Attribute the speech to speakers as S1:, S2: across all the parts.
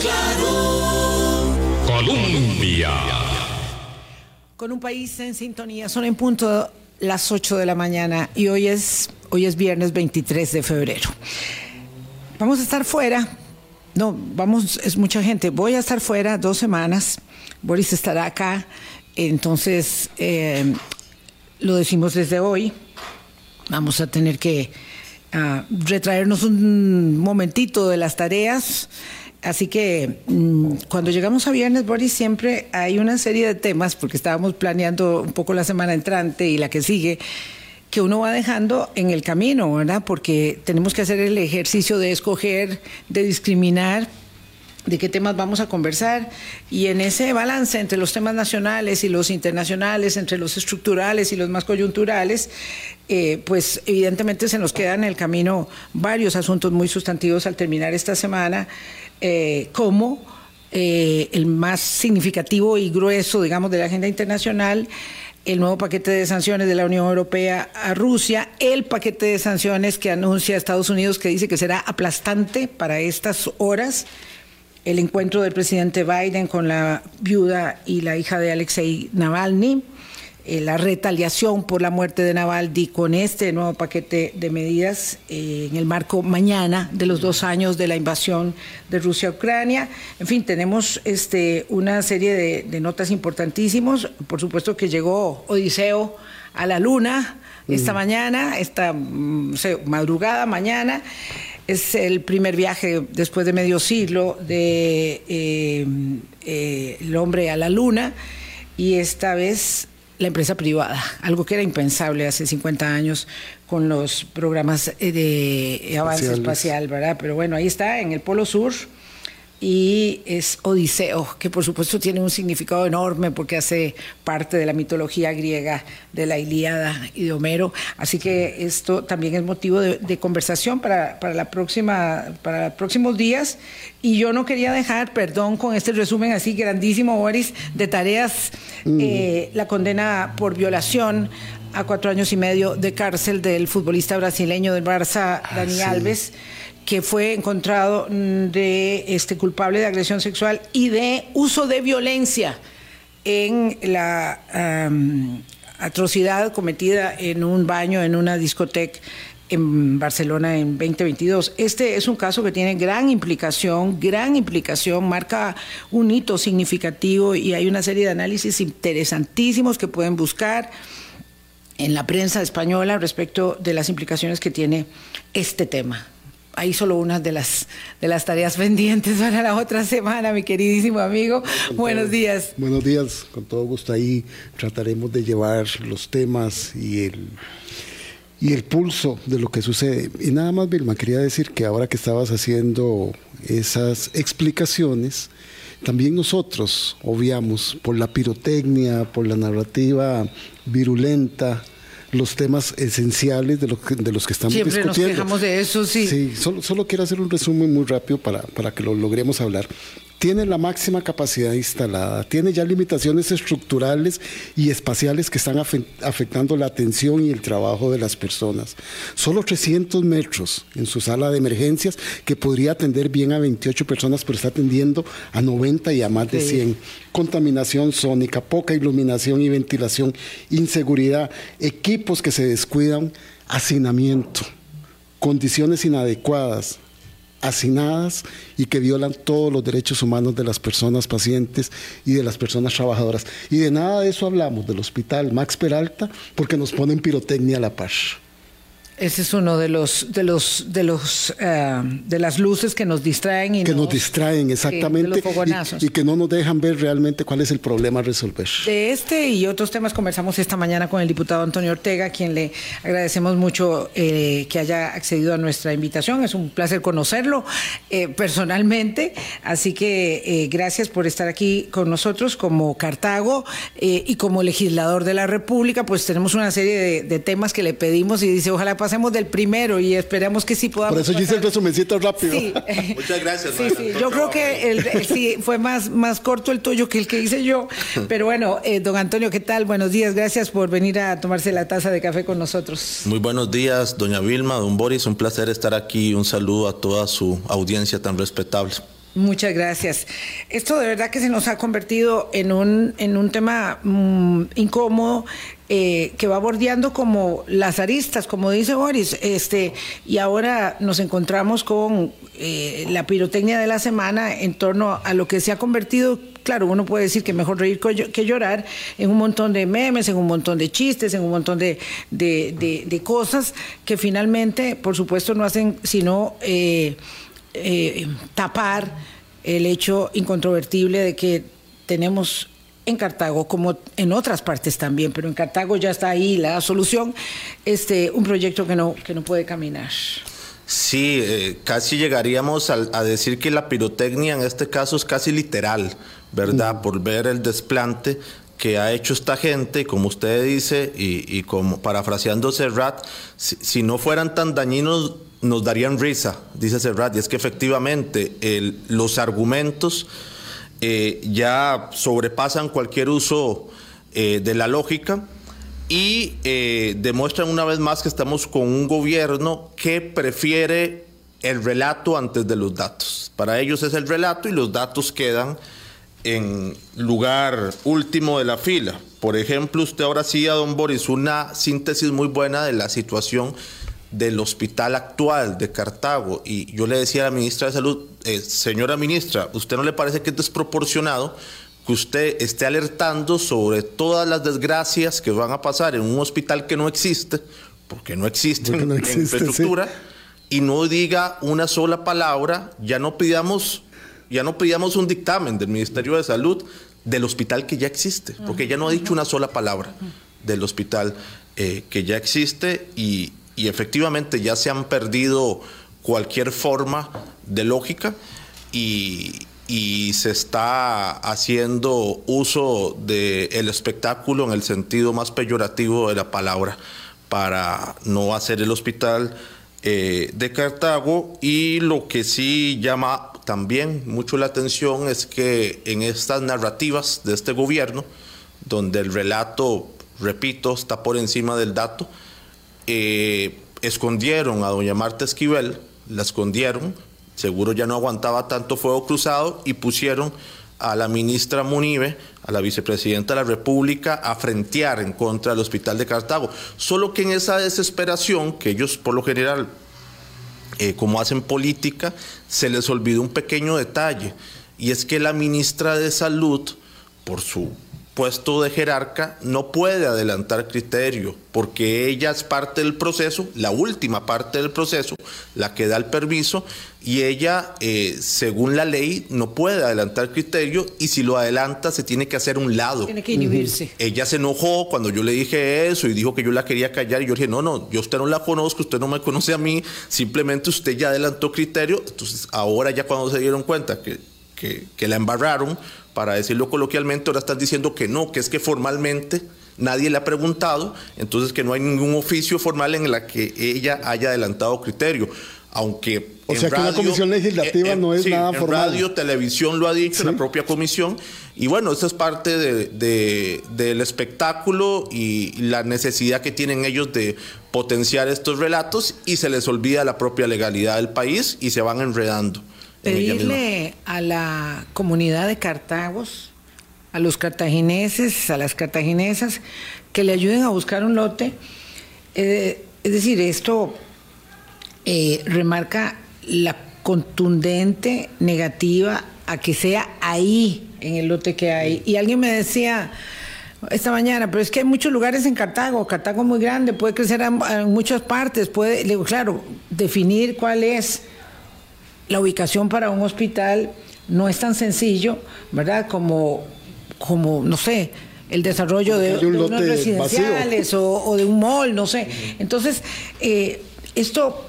S1: claro.
S2: Colombia.
S3: Con un país en sintonía, son en punto las 8 de la mañana y hoy es, hoy es viernes 23 de febrero. Vamos a estar fuera, no, vamos, es mucha gente, voy a estar fuera dos semanas, Boris estará acá, entonces eh, lo decimos desde hoy, vamos a tener que ah, retraernos un momentito de las tareas. Así que mm, cuando llegamos a viernes, Boris, siempre hay una serie de temas, porque estábamos planeando un poco la semana entrante y la que sigue, que uno va dejando en el camino, ¿verdad? Porque tenemos que hacer el ejercicio de escoger, de discriminar de qué temas vamos a conversar. Y en ese balance entre los temas nacionales y los internacionales, entre los estructurales y los más coyunturales, eh, pues evidentemente se nos quedan en el camino varios asuntos muy sustantivos al terminar esta semana, eh, como eh, el más significativo y grueso, digamos, de la agenda internacional, el nuevo paquete de sanciones de la Unión Europea a Rusia, el paquete de sanciones que anuncia Estados Unidos que dice que será aplastante para estas horas el encuentro del presidente Biden con la viuda y la hija de Alexei Navalny, eh, la retaliación por la muerte de Navalny con este nuevo paquete de medidas eh, en el marco mañana de los dos años de la invasión de Rusia a Ucrania. En fin, tenemos este, una serie de, de notas importantísimos. Por supuesto que llegó Odiseo a la luna esta mañana, esta mm, madrugada mañana. Es el primer viaje después de medio siglo de eh, eh, el hombre a la luna y esta vez la empresa privada, algo que era impensable hace 50 años con los programas eh, de avance espacial, ¿verdad? Pero bueno, ahí está, en el Polo Sur, y es Odiseo, que por supuesto tiene un significado enorme porque hace parte de la mitología griega de la Ilíada y de Homero. Así que esto también es motivo de, de conversación para, para, la próxima, para los próximos días. Y yo no quería dejar, perdón, con este resumen así grandísimo, Boris, de tareas, mm. eh, la condena por violación a cuatro años y medio de cárcel del futbolista brasileño del Barça, Dani ah, Alves. Que fue encontrado de este culpable de agresión sexual y de uso de violencia en la atrocidad cometida en un baño en una discoteca en Barcelona en 2022. Este es un caso que tiene gran implicación, gran implicación, marca un hito significativo y hay una serie de análisis interesantísimos que pueden buscar en la prensa española respecto de las implicaciones que tiene este tema ahí solo una de las, de las tareas pendientes para la otra semana, mi queridísimo amigo. Con Buenos
S4: todo,
S3: días.
S4: Buenos días, con todo gusto ahí trataremos de llevar los temas y el, y el pulso de lo que sucede. Y nada más, Vilma, quería decir que ahora que estabas haciendo esas explicaciones, también nosotros obviamos por la pirotecnia, por la narrativa virulenta, los temas esenciales de, lo que, de los que estamos
S3: Siempre
S4: discutiendo.
S3: Nos quejamos de eso, sí.
S4: Sí, solo, solo quiero hacer un resumen muy rápido para, para que lo logremos hablar tiene la máxima capacidad instalada, tiene ya limitaciones estructurales y espaciales que están afectando la atención y el trabajo de las personas. Solo 300 metros en su sala de emergencias que podría atender bien a 28 personas, pero está atendiendo a 90 y a más de 100. Contaminación sónica, poca iluminación y ventilación, inseguridad, equipos que se descuidan, hacinamiento, condiciones inadecuadas, hacinadas y que violan todos los derechos humanos de las personas pacientes y de las personas trabajadoras. Y de nada de eso hablamos del hospital Max Peralta porque nos ponen pirotecnia a la par.
S3: Ese es uno de los de los de los uh, de las luces que nos distraen y
S4: que
S3: nos,
S4: nos distraen exactamente y, y, que no nos dejan ver realmente cuál es el problema a resolver.
S3: De este y otros temas conversamos esta mañana con el diputado Antonio Ortega, a quien le agradecemos mucho eh, que haya accedido a nuestra invitación. Es un placer conocerlo eh, personalmente, así que eh, gracias por estar aquí con nosotros como Cartago y como legislador de la República. Pues tenemos una serie de, de temas que le pedimos y dice ojalá pasemos del primero y esperemos que sí podamos.
S4: Por eso yo hice el resumencito rápido.
S3: Sí.
S5: Muchas gracias.
S3: Sí, sí. Yo creo que el, el, sí, fue más, más corto el tuyo que el que hice yo. Pero bueno, eh, don Antonio, ¿qué tal? Buenos días. Gracias por venir a tomarse la taza de café con nosotros.
S5: Muy buenos días, doña Vilma, don Boris. Un placer estar aquí. Un saludo a toda su audiencia tan respetable.
S3: Muchas gracias. Esto de verdad que se nos ha convertido en un, en un tema mm, incómodo eh, que va bordeando como las aristas, como dice Boris. Este, y ahora nos encontramos con eh, la pirotecnia de la semana en torno a lo que se ha convertido, claro, uno puede decir que mejor reír que llorar, en un montón de memes, en un montón de chistes, en un montón de, de, cosas que finalmente, por supuesto, no hacen sino... Eh, eh, tapar el hecho incontrovertible de que tenemos en Cartago, como en otras partes también, pero en Cartago ya está ahí la solución, este, un proyecto que no, que no puede caminar.
S1: Sí, eh, casi llegaríamos a, decir que la pirotecnia en este caso es casi literal, ¿verdad? Mm. Por ver el desplante que ha hecho esta gente, como usted dice, y, como parafraseando Serrat, si, no fueran tan dañinos nos darían risa, dice Serrat, y es que efectivamente los argumentos eh, ya sobrepasan cualquier uso eh, de la lógica y eh, demuestran una vez más que estamos con un gobierno que prefiere el relato antes de los datos. Para ellos es el relato y los datos quedan en lugar último de la fila. Por ejemplo, usted ahora sí, a don Boris, una síntesis muy buena de la situación del hospital actual de Cartago. Y yo le decía a la ministra de Salud, eh, señora ministra, ¿usted no le parece que es desproporcionado que usted esté alertando sobre todas las desgracias que van a pasar en un hospital que no existe, porque no existe, en infraestructura, y no diga una sola palabra, ya no pidamos, ya no pidamos un dictamen del Ministerio de Salud del hospital que ya existe, porque ya no ha dicho una sola palabra del hospital eh, que ya existe y, y efectivamente ya se han perdido cualquier forma de lógica y, se está haciendo uso del espectáculo en el sentido más peyorativo de la palabra para no hacer el hospital eh, de Cartago y lo que sí llama también mucho la atención es que en estas narrativas de este gobierno, donde el relato, repito, está por encima del dato, eh, escondieron a doña Marta Esquivel, la escondieron, seguro ya no aguantaba tanto fuego cruzado y pusieron a la ministra Munive, a la vicepresidenta de la República, a frentear en contra del Hospital de Cartago. Solo que en esa desesperación, que ellos por lo general, eh, como hacen política, se les olvidó un pequeño detalle, y es que la ministra de Salud, por su puesto de jerarca no puede adelantar criterio porque ella es parte del proceso, la última parte del proceso, la que da el permiso y ella, eh, según la ley, no puede adelantar criterio y si lo adelanta se tiene que hacer un lado.
S3: Tiene que inhibirse.
S1: Ella se enojó cuando yo le dije eso y dijo que yo la quería callar y yo dije, no, no, yo usted no la conozco, usted no me conoce a mí, simplemente usted ya adelantó criterio, entonces ahora ya cuando se dieron cuenta que, que, que la embarraron, para decirlo coloquialmente, ahora están diciendo que no, que es que formalmente nadie le ha preguntado, entonces que no hay ningún oficio formal en la que ella haya adelantado criterio. Aunque.
S4: O sea que la comisión legislativa no es nada
S1: en
S4: formal.
S1: Radio, televisión lo ha dicho, la propia comisión. Y bueno, esa es parte de, del espectáculo y la necesidad que tienen ellos de potenciar estos relatos y se les olvida la propia legalidad del país y se van enredando
S3: pedirle a la comunidad de Cartagos, a los cartagineses, a las cartaginesas, que le ayuden a buscar un lote. Eh, es decir, esto eh, remarca la contundente negativa a que sea ahí, en el lote que hay. Y alguien me decía esta mañana, pero es que hay muchos lugares en Cartago, Cartago es muy grande, puede crecer en, muchas partes, puede, digo, claro, definir cuál es la ubicación para un hospital no es tan sencillo, ¿verdad? Como, como no sé, el desarrollo de, unos residenciales o, de un mall, no sé. Entonces, eh, esto,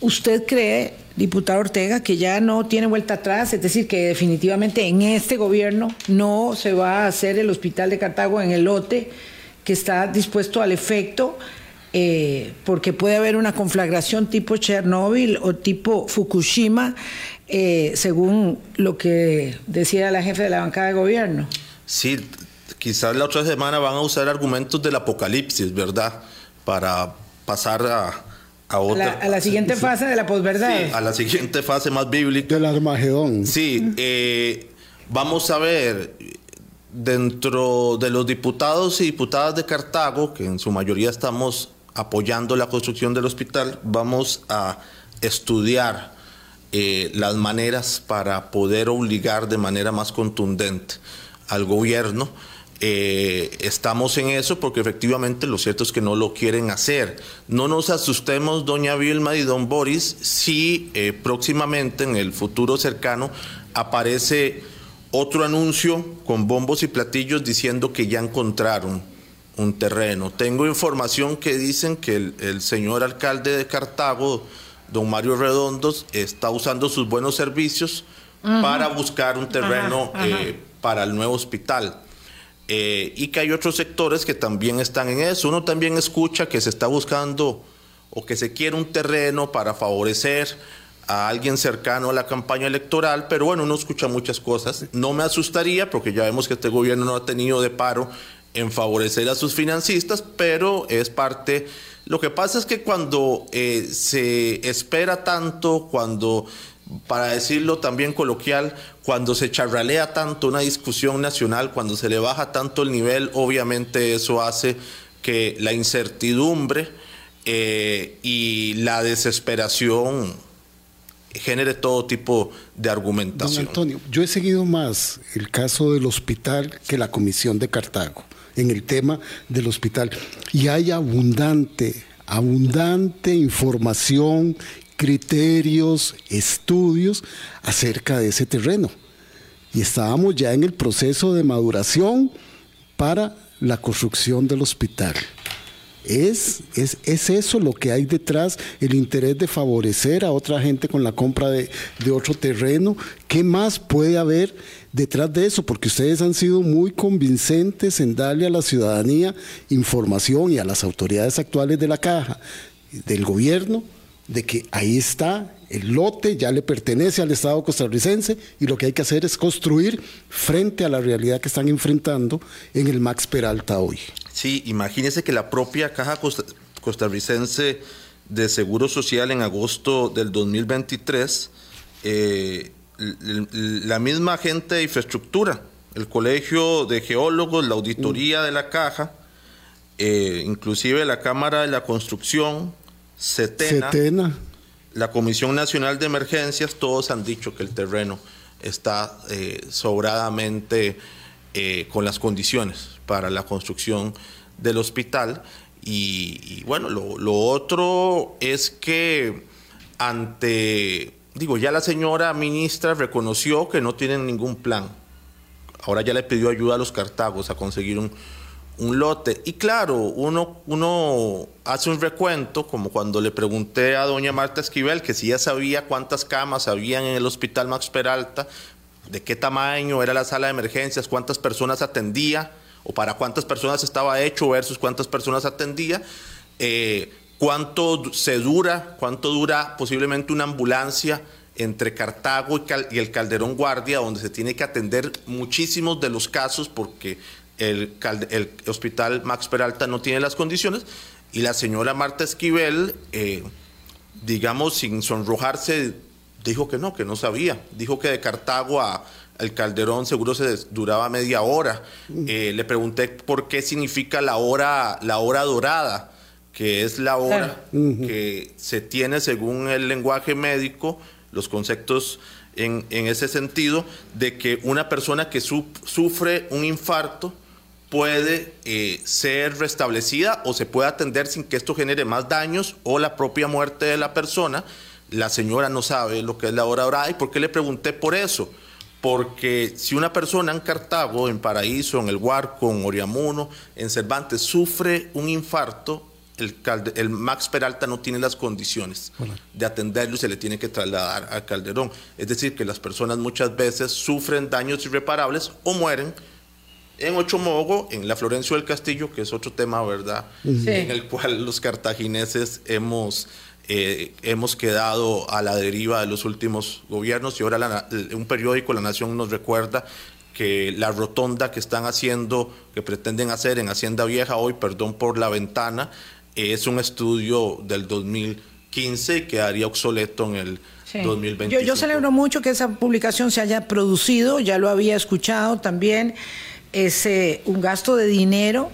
S3: ¿usted cree, diputado Ortega, que ya no tiene vuelta atrás? Es decir, que definitivamente en este gobierno no se va a hacer el hospital de Cartago en el lote que está dispuesto al efecto eh, porque puede haber una conflagración tipo Chernóbil o tipo Fukushima, eh, según lo que decía la jefe de la bancada de gobierno.
S1: Sí, quizás la otra semana van a usar argumentos del apocalipsis, ¿verdad? Para pasar
S3: a, la, siguiente fase de la posverdad.
S1: Sí, a la siguiente fase más bíblica.
S4: Del Armagedón.
S1: Sí, eh, vamos a ver, dentro de los diputados y diputadas de Cartago, que en su mayoría estamos apoyando la construcción del hospital, vamos a estudiar eh, las maneras para poder obligar de manera más contundente al gobierno. Eh, estamos en eso porque efectivamente lo cierto es que no lo quieren hacer. No nos asustemos, doña Vilma y don Boris, si eh, próximamente en el futuro cercano aparece otro anuncio con bombos y platillos diciendo que ya encontraron un terreno. Tengo información que dicen que el señor alcalde de Cartago, don Mario Redondos está usando sus buenos servicios para buscar un terreno eh, para el nuevo hospital. Eh, y que hay otros sectores que también están en eso. Uno también escucha que se está buscando o que se quiere un terreno para favorecer a alguien cercano a la campaña electoral, pero bueno, uno escucha muchas cosas. No me asustaría, porque ya vemos que este gobierno no ha tenido de paro en favorecer a sus financistas, pero es parte lo que pasa es que cuando eh, se espera tanto, cuando, para decirlo también coloquial, cuando se charralea tanto una discusión nacional, cuando se le baja tanto el nivel, obviamente eso hace que la incertidumbre eh, y la desesperación genere todo tipo de argumentación.
S4: Don Antonio, yo he seguido más el caso del hospital que la Comisión de Cartago en el tema del hospital. Y hay abundante, abundante información, criterios, estudios acerca de ese terreno. Y estábamos ya en el proceso de maduración para la construcción del hospital. Es, es, es, eso lo que hay detrás, el interés de favorecer a otra gente con la compra de, de, otro terreno. ¿Qué más puede haber detrás de eso? Porque ustedes han sido muy convincentes en darle a la ciudadanía información y a las autoridades actuales de la caja, del gobierno, de que ahí está el lote, ya le pertenece al Estado costarricense y lo que hay que hacer es construir frente a la realidad que están enfrentando en el Max Peralta hoy.
S1: Sí, imagínese que la propia Caja Costarricense de Seguro Social en agosto del 2023, eh, la misma agente de infraestructura, el Colegio de Geólogos, la Auditoría de la Caja, eh, inclusive la Cámara de la Construcción, CETENA, la Comisión Nacional de Emergencias, todos han dicho que el terreno está eh, sobradamente con las condiciones para la construcción del hospital. Y, bueno, lo, otro es que ante, digo, ya la señora ministra reconoció que no tienen ningún plan. Ahora ya le pidió ayuda a los cartagos a conseguir un, un lote. Y claro, uno, uno hace un recuento, como cuando le pregunté a doña Marta Esquivel que si ya sabía cuántas camas habían en el hospital Max Peralta, de qué tamaño era la sala de emergencias, cuántas personas atendía o para cuántas personas estaba hecho versus cuántas personas atendía, eh, cuánto se dura, cuánto dura posiblemente una ambulancia entre Cartago y, el Calderón Guardia, donde se tiene que atender muchísimos de los casos porque el, hospital Max Peralta no tiene las condiciones, y la señora Marta Esquivel, eh, digamos, sin sonrojarse, dijo que no, que no sabía, dijo que de Cartago a el Calderón seguro se duraba media hora. Eh, le pregunté por qué significa la hora, la hora dorada, que es la hora que se tiene según el lenguaje médico, los conceptos en, ese sentido, de que una persona que sufre un infarto puede eh, ser restablecida o se puede atender sin que esto genere más daños o la propia muerte de la persona. La señora no sabe lo que es la hora dorada y por qué le pregunté por eso porque si una persona en Cartago, en Paraíso, en el Huarco, en Oriamuno, en Cervantes, sufre un infarto, el, Max Peralta no tiene las condiciones de atenderlo y se le tiene que trasladar al Calderón. Es decir, que las personas muchas veces sufren daños irreparables o mueren en Ochomogo, en la Florencio del Castillo, que es otro tema, ¿verdad? En el cual los cartagineses hemos eh, hemos quedado a la deriva de los últimos gobiernos. Y ahora un periódico, La Nación, nos recuerda que la rotonda que están haciendo, que pretenden hacer en Hacienda Vieja hoy, perdón por la ventana, es un estudio del 2000 2015 y quedaría obsoleto en el 2025.
S3: Yo, yo celebro mucho que esa publicación se haya producido, ya lo había escuchado también, es eh, un gasto de dinero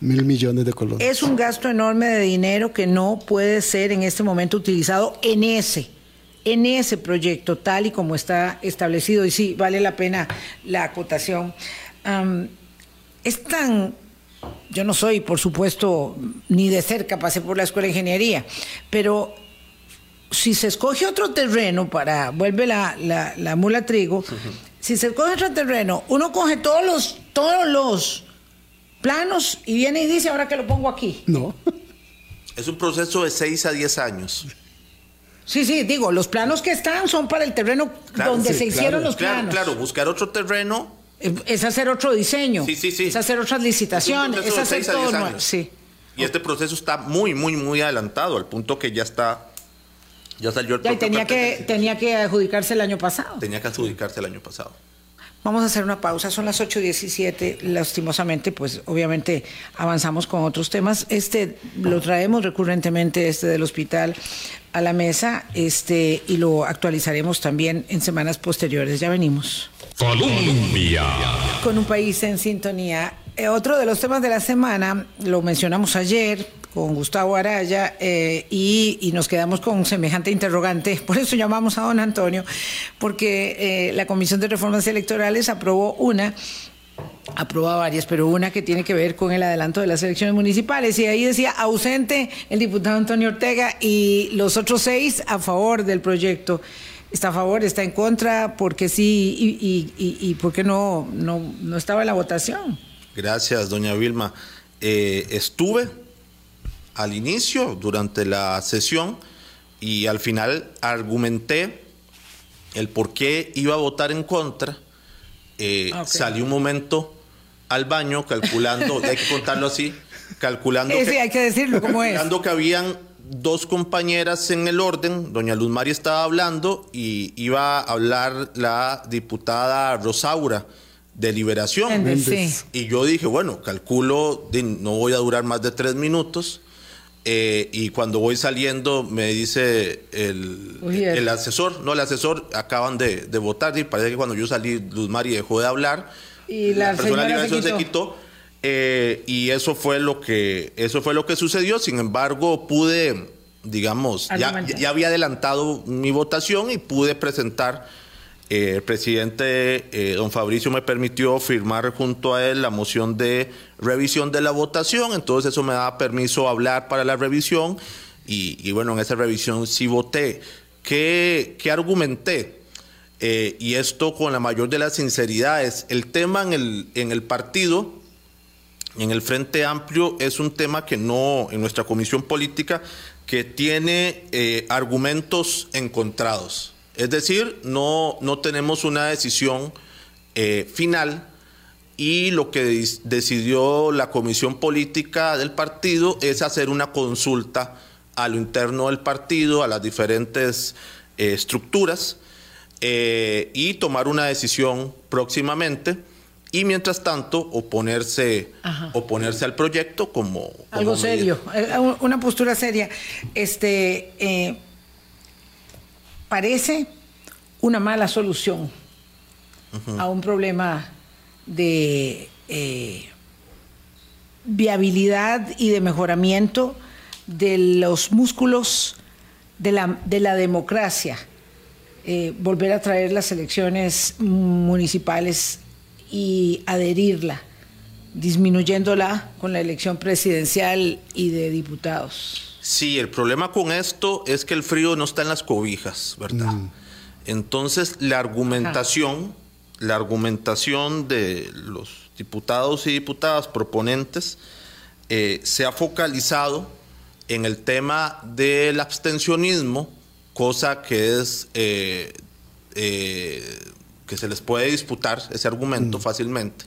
S4: Mil millones de colones.
S3: Es un gasto enorme de dinero que no puede ser en este momento utilizado en ese, en ese proyecto tal y como está establecido. Y sí, vale la pena la acotación. es tan yo no soy, por supuesto, ni de cerca pasé por la escuela de ingeniería, pero si se escoge otro terreno para, vuelve la, la, la mula trigo, si se escoge otro terreno, uno coge todos los, todos los planos y viene y dice, ahora que lo pongo aquí.
S4: No.
S1: Es un proceso de 6 a 10 años.
S3: Sí, sí, digo, los planos que están son para el terreno donde se hicieron los planos.
S1: Claro, buscar otro terreno.
S3: Es hacer otro diseño.
S1: Sí, sí, sí.
S3: Es hacer otras licitaciones. Es, hacer todo nuevo. Sí.
S1: Y este proceso está muy, muy, muy adelantado, al punto que ya está. Ya salió el
S3: ya, tenía que, tenía que adjudicarse el año pasado.
S1: Tenía que adjudicarse el año pasado.
S3: Vamos a hacer una pausa, son las 8.17, lastimosamente, pues obviamente avanzamos con otros temas. Este lo traemos recurrentemente, este del hospital, a la mesa, este, y lo actualizaremos también en semanas posteriores. Ya venimos.
S2: Colombia.
S3: Con un país en sintonía. Eh, otro de los temas de la semana, lo mencionamos ayer, con Gustavo Araya eh, y, nos quedamos con semejante interrogante. Por eso llamamos a don Antonio, porque eh, la Comisión de Reformas Electorales aprobó una aprobó varias, pero una que tiene que ver con el adelanto de las elecciones municipales. Y ahí decía ausente el diputado Antonio Ortega y los otros seis a favor del proyecto. ¿Está a favor? ¿Está en contra? porque sí? ¿Y, y, por qué no, no, no, estaba en la votación?
S1: Gracias, doña Vilma. Eh, estuve al inicio, durante la sesión, y al final argumenté el por qué iba a votar en contra. Eh, salí un momento al baño calculando, hay que contarlo así, calculando,
S3: sí, hay que decirlo como
S1: calculando que habían dos compañeras en el orden, doña Luz María estaba hablando y iba a hablar la diputada Rosaura de Liberación. Y yo dije, bueno, calculo, no voy a durar más de tres minutos. Eh, y cuando voy saliendo me dice el, el, asesor, no, el asesor acaban de, votar y parece que cuando yo salí Luz Mari dejó de hablar
S3: y la, persona de
S1: liberación se quitó, eh, y eso fue lo que eso fue lo que sucedió. Sin embargo, pude, digamos, ya, ya, había adelantado mi votación y pude presentar eh, el presidente eh, don Fabricio me permitió firmar junto a él la moción de revisión de la votación, entonces eso me da permiso hablar para la revisión y, bueno, en esa revisión sí voté. ¿Qué, qué argumenté? Eh, y esto con la mayor de las sinceridades. El tema en el, en el partido, en el Frente Amplio, es un tema que no, en nuestra comisión política, que tiene argumentos encontrados. Es decir, no, no tenemos una decisión eh, final y lo que decidió la comisión política del partido es hacer una consulta a lo interno del partido, a las diferentes eh, estructuras eh, y tomar una decisión próximamente y mientras tanto oponerse oponerse al proyecto como,
S3: algo serio una postura seria. Este parece una mala solución a un problema de eh, viabilidad y de mejoramiento de los músculos de la, de la democracia. Eh, volver a traer las elecciones municipales y adherirla, disminuyéndola con la elección presidencial y de diputados.
S1: Sí, el problema con esto es que el frío no está en las cobijas, ¿verdad? Mm. Entonces, la argumentación, la argumentación de los diputados y diputadas proponentes eh, se ha focalizado en el tema del abstencionismo, cosa que es eh, eh, que se les puede disputar ese argumento mm. fácilmente.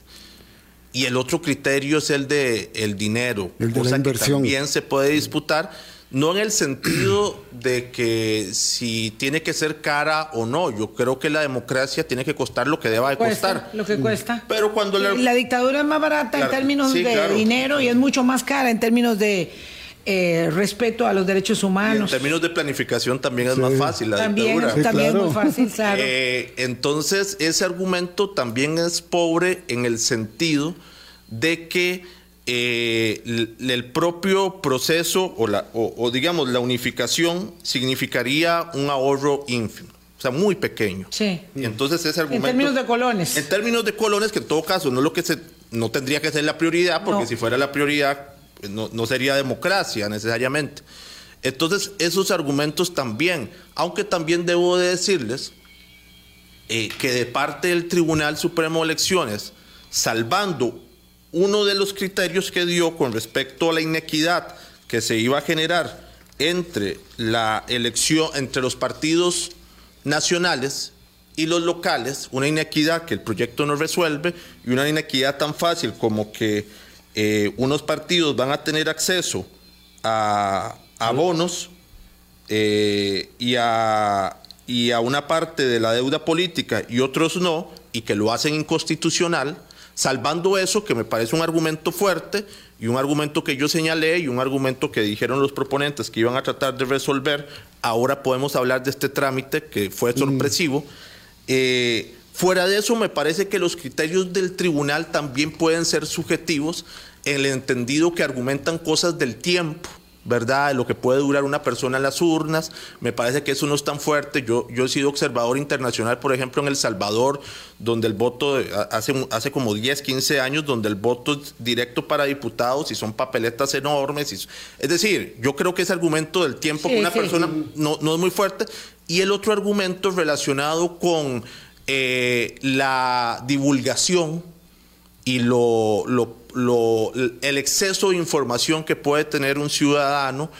S1: Y el otro criterio es el de el dinero,
S4: el de
S1: cosa
S4: que
S1: también se puede disputar, no en el sentido de que si tiene que ser cara o no. Yo creo que la democracia tiene que costar lo que deba de costar.
S3: Lo que cuesta.
S1: Pero cuando
S3: la, dictadura es más barata en términos de dinero y es mucho más cara en términos de eh, respeto a los derechos humanos.
S1: en términos de planificación también es más fácil la
S3: también, también es muy fácil, claro.
S1: Eh, entonces, ese argumento también es pobre en el sentido de que eh, el, propio proceso o, la, o, digamos la unificación significaría un ahorro ínfimo. O sea, muy pequeño.
S3: Sí.
S1: Y entonces ese argumento...
S3: En términos de colones.
S1: En términos de colones, que en todo caso no, lo que se, no tendría que ser la prioridad, porque si fuera la prioridad pues, no, no sería democracia necesariamente. Entonces, esos argumentos también, aunque también debo de decirles eh, que de parte del Tribunal Supremo de Elecciones, salvando uno de los criterios que dio con respecto a la inequidad que se iba a generar entre la elección, entre los partidos nacionales y los locales, una inequidad que el proyecto no resuelve y una inequidad tan fácil como que eh, unos partidos van a tener acceso a, bonos eh, y, a, y a una parte de la deuda política y otros no, y que lo hacen inconstitucional, Salvando eso, que me parece un argumento fuerte y un argumento que yo señalé y un argumento que dijeron los proponentes que iban a tratar de resolver, ahora podemos hablar de este trámite que fue mm. sorpresivo. Eh, fuera de eso, me parece que los criterios del tribunal también pueden ser subjetivos en el entendido que argumentan cosas del tiempo ¿verdad? Lo que puede durar una persona en las urnas. Me parece que eso no es tan fuerte. Yo, yo he sido observador internacional, por ejemplo, en El Salvador, donde el voto, hace, hace como 10, 15 años, donde el voto es directo para diputados y son papeletas enormes. Y, es decir, yo creo que ese argumento del tiempo que una persona No, no es muy fuerte. Y el otro argumento relacionado con eh, la divulgación y lo, lo el exceso de información que puede tener un ciudadano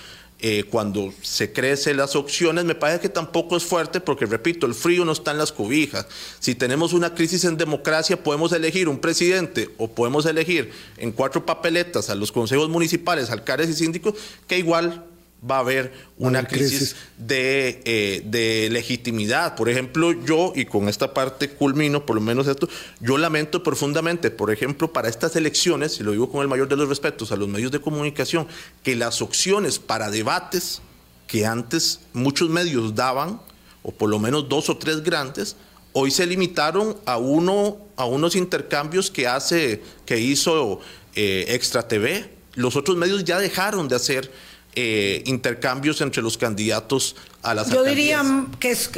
S1: eh, cuando se crecen las opciones, me parece que tampoco es fuerte porque, repito, el frío no está en las cobijas. Si tenemos una crisis en democracia, podemos elegir un presidente o podemos elegir en cuatro papeletas a los consejos municipales, alcaldes y síndicos, que igual va a haber una crisis, eh, de, legitimidad. Por ejemplo, yo, y con esta parte culmino, por lo menos esto, yo lamento profundamente, por ejemplo, para estas elecciones, y lo digo con el mayor de los respetos a los medios de comunicación, que las opciones para debates que antes muchos medios daban, o por lo menos dos o tres grandes, hoy se limitaron a uno, a unos intercambios que hace, que hizo eh, Extra TV. Los otros medios ya dejaron de hacer eh, intercambios entre los candidatos a las
S3: Yo diría que es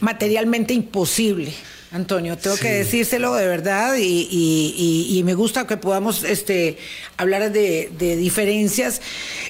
S3: materialmente imposible. Antonio, tengo que decírselo de verdad y, me gusta que podamos este, hablar de, diferencias.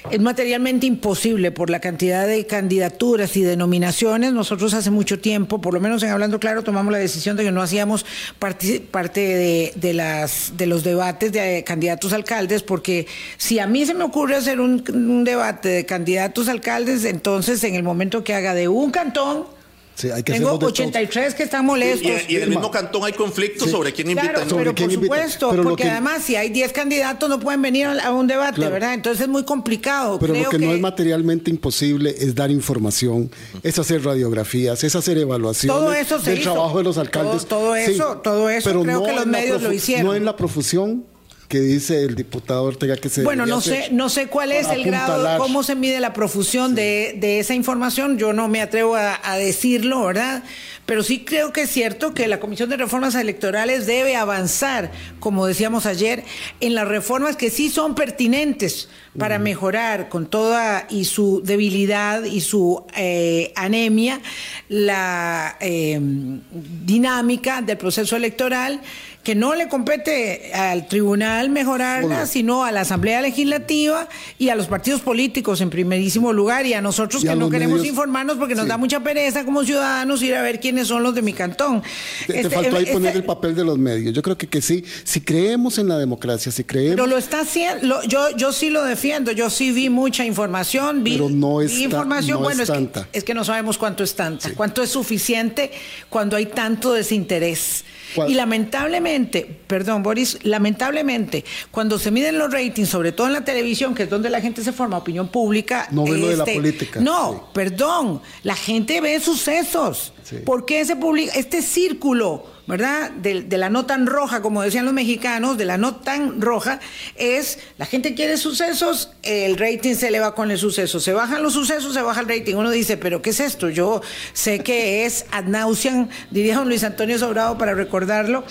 S3: Es materialmente imposible por la cantidad de candidaturas y de nominaciones. Nosotros hace mucho tiempo, por lo menos en Hablando Claro, tomamos la decisión de que no hacíamos parte, de, las, de los debates de candidatos alcaldes, porque si a mí se me ocurre hacer un, un debate de candidatos alcaldes, entonces en el momento que haga de un cantón, Tengo 83 que están molestos.
S1: Y, en el mismo cantón hay conflictos sobre quién invita.
S3: Claro, pero por supuesto, porque además si hay 10 candidatos no pueden venir a un debate, ¿verdad? Entonces es muy complicado.
S4: Pero lo que, no es materialmente imposible es dar información, es hacer radiografías, es hacer evaluaciones
S3: todo eso
S4: del trabajo de los alcaldes.
S3: Todo, eso, todo eso creo que los medios lo hicieron.
S4: No en la profusión que dice el diputado Ortega que se
S3: bueno no sé no sé cuál es el grado cómo se mide la profusión de, esa información. Yo no me atrevo a, decirlo verdad pero sí creo que es cierto que la comisión de reformas electorales debe avanzar como decíamos ayer en las reformas que sí son pertinentes para mejorar con toda y su debilidad y su eh, anemia la eh, dinámica del proceso electoral que no le compete al tribunal mejorarla, sino a la Asamblea Legislativa y a los partidos políticos en primerísimo lugar y a nosotros que no queremos informarnos porque nos da mucha pereza como ciudadanos ir a ver quiénes son los de mi cantón.
S4: Te, este, faltó ahí este poner el papel de los medios. Yo creo que, que sí, si creemos en la democracia, si creemos...
S3: Pero lo está haciendo, yo, yo sí lo defiendo, yo sí vi mucha información, vi,
S4: Pero no es
S3: información, bueno,
S4: es,
S3: tanta. Que, es que no sabemos cuánto es tanta, cuánto es suficiente cuando hay tanto desinterés. Y lamentablemente, perdón Boris, lamentablemente, cuando se miden los ratings, sobre todo en la televisión, que es donde la gente se forma opinión pública.
S4: No ve lo de la este, política.
S3: No, perdón, la gente ve sucesos. ¿Por qué se publica este círculo, verdad, de, de, la no tan roja, como decían los mexicanos, de la no tan roja, es la gente quiere sucesos, el rating se eleva con el suceso, se bajan los sucesos, se baja el rating. Uno dice, pero ¿qué es esto? Yo sé que es ad nauseam, diría don Luis Antonio Sobrado para recordarlo,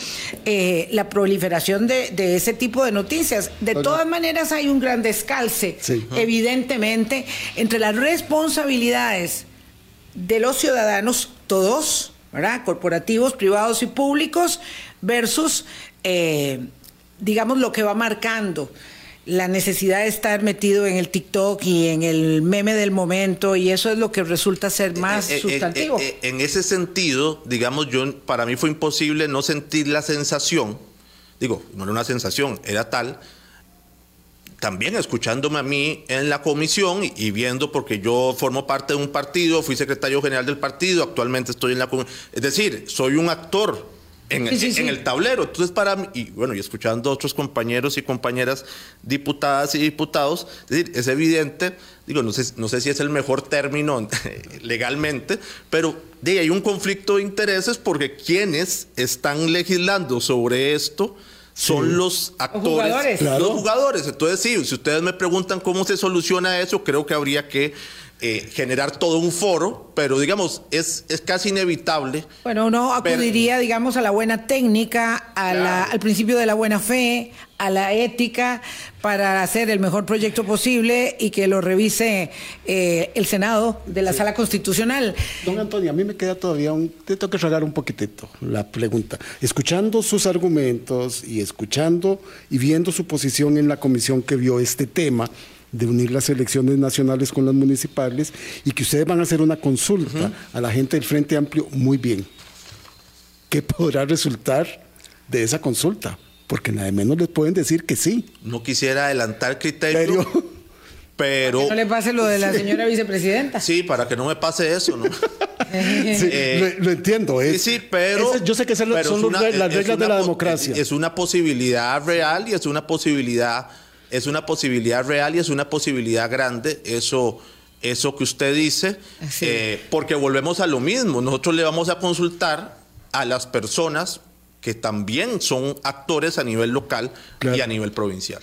S3: eh, la proliferación de, de, ese tipo de noticias. De todas maneras hay un gran descalce, sí. evidentemente, entre las responsabilidades de los ciudadanos, todos, ¿verdad? Corporativos, privados y públicos, versus, eh, digamos, lo que va marcando la necesidad de estar metido en el TikTok y en el meme del momento, y eso es lo que resulta ser más eh, eh, sustantivo.
S1: Eh, en ese sentido, digamos, yo para mí fue imposible no sentir la sensación, digo, no era una sensación, era tal, también escuchándome a mí en la comisión y, viendo, porque yo formo parte de un partido, fui secretario general del partido, actualmente estoy en la comisión, es decir, soy un actor en, sí, sí, sí. en, el tablero. Entonces, para mí, y bueno, y escuchando a otros compañeros y compañeras diputadas y diputados, es decir, es evidente, digo, no sé, no sé si es el mejor término legalmente, pero de hay un conflicto de intereses porque quienes están legislando sobre esto son los actores, los jugadores. Claro. los jugadores. Entonces, sí, si ustedes me preguntan cómo se soluciona eso, creo que habría que eh, generar todo un foro, pero digamos, es, es casi inevitable.
S3: Bueno, uno acudiría, pero, digamos, a la buena técnica, a claro. la, al principio de la buena fe, a la ética, para hacer el mejor proyecto posible y que lo revise eh, el Senado de la sí. Sala Constitucional.
S4: Don Antonio, a mí me queda todavía un, te tengo que regar un poquitito la pregunta. Escuchando sus argumentos y escuchando y viendo su posición en la comisión que vio este tema, de unir las elecciones nacionales con las municipales y que ustedes van a hacer una consulta uh -huh. a la gente del Frente Amplio, muy bien. ¿Qué podrá resultar de esa consulta? Porque nada menos les pueden decir que sí.
S1: No quisiera adelantar criterio.
S4: Pero,
S3: pero que no le pase lo de la señora vicepresidenta.
S1: Sí, para que no me pase eso, ¿no?
S4: sí, eh, lo, lo, entiendo. Es,
S1: sí, sí, pero.
S4: Es, yo sé que son, son una, las reglas de la democracia.
S1: Es una posibilidad real y es una posibilidad es una posibilidad real y es una posibilidad grande, eso, eso que usted dice, eh, porque volvemos a lo mismo, nosotros le vamos a consultar a las personas que también son actores a nivel local claro. y a nivel provincial.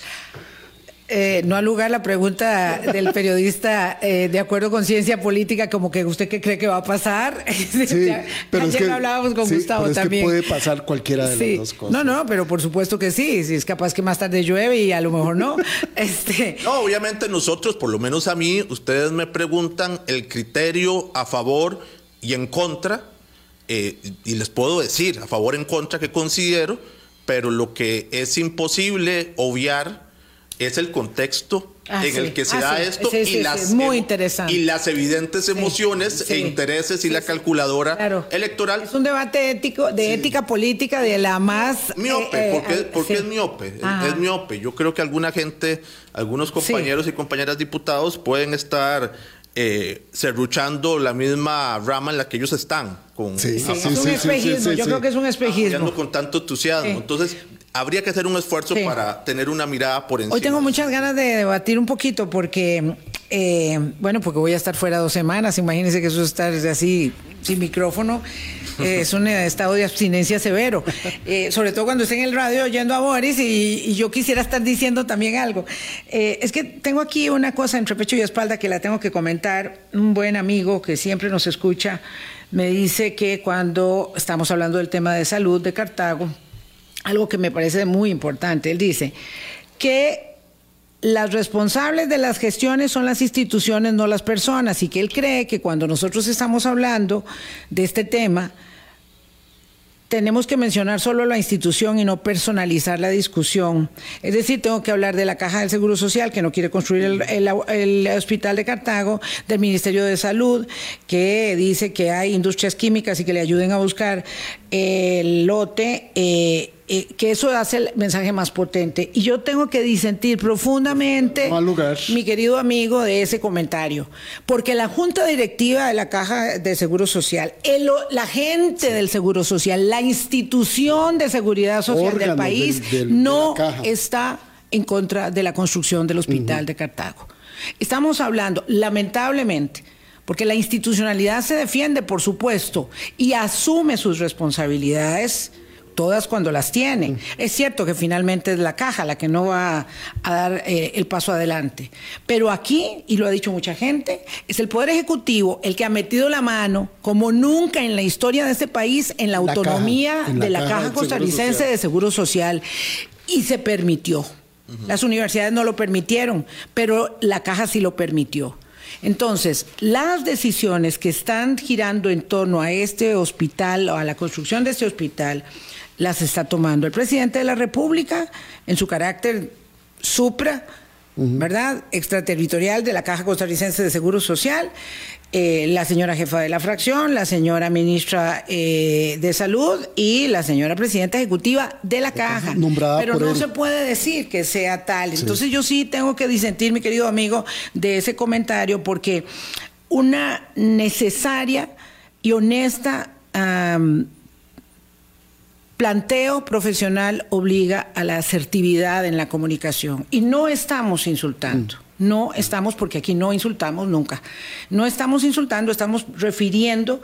S3: Eh, no al lugar la pregunta del periodista eh, de acuerdo con ciencia política, como que usted qué cree que va a pasar.
S4: Sí,
S3: ya,
S4: pero
S3: ayer
S4: es que,
S3: hablábamos con
S4: sí,
S3: Gustavo
S4: pero
S3: también.
S4: Es que puede pasar cualquiera de
S3: sí.
S4: las dos cosas.
S3: No, no, pero por supuesto que sí. Si es capaz que más tarde llueve y a lo mejor no. este...
S1: No, obviamente nosotros, por lo menos a mí, ustedes me preguntan el criterio a favor y en contra, eh, y les puedo decir a favor en contra que considero, pero lo que es imposible obviar es el contexto ah, en sí. el que se ah, da
S3: sí.
S1: esto
S3: sí,
S1: y, las,
S3: muy interesante.
S1: y las evidentes emociones e intereses y la calculadora
S3: claro.
S1: electoral.
S3: Es un debate ético, de ética política de la más...
S1: Miope, eh, porque, eh, porque es miope, Ajá. es miope. Yo creo que alguna gente, algunos compañeros y compañeras diputados pueden estar eh, serruchando la misma rama en la que ellos están. Con,
S3: sí, sí, es un espejismo, yo creo que es un espejismo.
S1: Con tanto entusiasmo. Entonces, habría que hacer un esfuerzo sí. para tener una mirada por encima.
S3: Hoy tengo muchas ganas de debatir un poquito porque, eh, bueno, porque voy a estar fuera dos semanas. Imagínense que eso es estar así sin micrófono. Eh, es un estado de abstinencia severo, eh, sobre todo cuando esté en el radio oyendo a Boris y, y yo quisiera estar diciendo también algo. Eh, es que tengo aquí una cosa entre pecho y espalda que la tengo que comentar. Un buen amigo que siempre nos escucha me dice que cuando estamos hablando del tema de salud de Cartago, algo que me parece muy importante. Él dice que las responsables de las gestiones son las instituciones, no las personas, y que él cree que cuando nosotros estamos hablando de este tema, tenemos que mencionar solo la institución y no personalizar la discusión. Es decir, tengo que hablar de la Caja del Seguro Social, que no quiere construir el, hospital de Cartago, del Ministerio de Salud, que dice que hay industrias químicas y que le ayuden a buscar el lote. Eh, eh, que eso hace el mensaje más potente. Y yo tengo que disentir profundamente, mi querido amigo, de ese comentario. Porque la Junta Directiva de la Caja de Seguro Social, el, la gente sí. del Seguro Social, la institución de seguridad social del país, del, del, no está en contra de la construcción del hospital uh -huh. de Cartago. Estamos hablando, lamentablemente, porque la institucionalidad se defiende, por supuesto, y asume sus responsabilidades todas cuando las tienen. Es cierto que finalmente es la caja la que no va a dar eh, el paso adelante, pero aquí, y lo ha dicho mucha gente, es el Poder Ejecutivo el que ha metido la mano, como nunca en la historia de este país, en la, autonomía de la Caja, Costarricense de Seguro Social, y se permitió. Las universidades no lo permitieron, pero la caja sí lo permitió. Entonces, las decisiones que están girando en torno a este hospital o a la construcción de este hospital las está tomando el presidente de la República en su carácter supra, ¿verdad? Extraterritorial de la Caja Costarricense de Seguro Social, eh, la señora jefa de la fracción, la señora ministra eh, de Salud y la señora presidenta ejecutiva de la Caja. Pero no se puede decir que sea tal. Entonces yo sí tengo que disentir, mi querido amigo, de ese comentario porque una necesaria y honesta planteo profesional obliga a la asertividad en la comunicación y no estamos insultando. No estamos, porque aquí no insultamos nunca, no estamos insultando, estamos refiriendo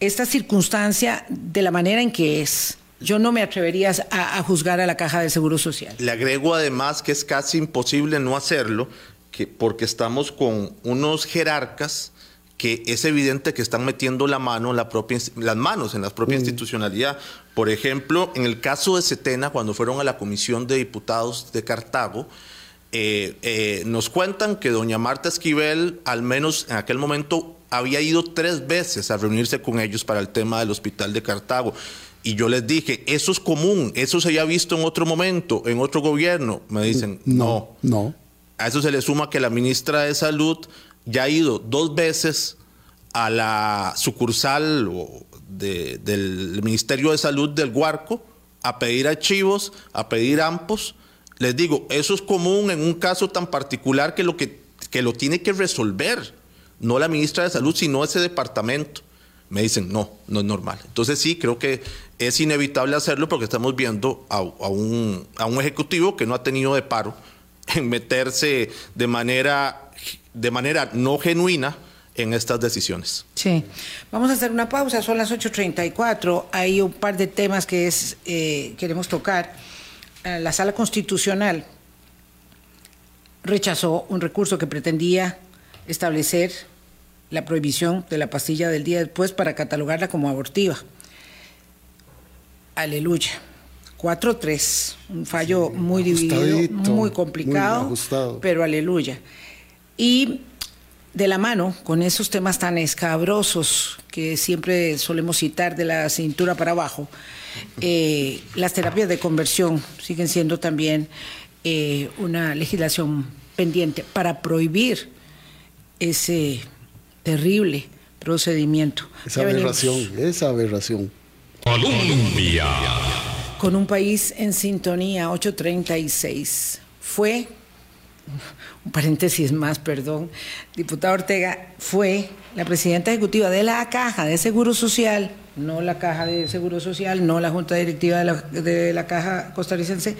S3: esta circunstancia de la manera en que es. Yo no me atrevería a, juzgar a la Caja de Seguro Social.
S1: Le agrego además que es casi imposible no hacerlo, que porque estamos con unos jerarcas que es evidente que están metiendo la mano la propia, las manos en la propia mm. institucionalidad. Por ejemplo, en el caso de Setena, cuando fueron a la Comisión de Diputados de Cartago, eh, eh, nos cuentan que doña Marta Esquivel, al menos en aquel momento, había ido tres veces a reunirse con ellos para el tema del hospital de Cartago. Y yo les dije, eso es común, eso se haya visto en otro momento, en otro gobierno. Me dicen, no.
S4: No.
S1: A eso se le suma que la ministra de Salud ya ha ido dos veces a la sucursal del Ministerio de Salud del Guarco a pedir archivos, a pedir AMPOS les digo, eso es común en un caso tan particular que lo, que, que lo tiene que resolver, no la ministra de Salud, sino ese departamento. Me dicen, no, no es normal. Entonces sí, creo que es inevitable hacerlo porque estamos viendo a, un, a un ejecutivo que no ha tenido de paro en meterse de manera, de manera no genuina en estas decisiones.
S3: Sí, vamos a hacer una pausa, son las 8.34, hay un par de temas que es, eh, queremos tocar. Eh, la sala constitucional rechazó un recurso que pretendía establecer la prohibición de la pastilla del día después para catalogarla como abortiva. Aleluya. 4-3, un fallo muy dividido, muy complicado, pero aleluya. Y de la mano con esos temas tan escabrosos que siempre solemos citar de la cintura para abajo, eh, las terapias de conversión siguen siendo también eh, una legislación pendiente para prohibir ese terrible procedimiento.
S4: Esa aberración, esa aberración.
S3: Colombia. Con un país en sintonía, 836. Fue un paréntesis más, perdón, diputada Ortega fue la presidenta ejecutiva de la Caja de Seguro Social, no la Caja de Seguro Social, no la Junta Directiva de la, Caja Costarricense,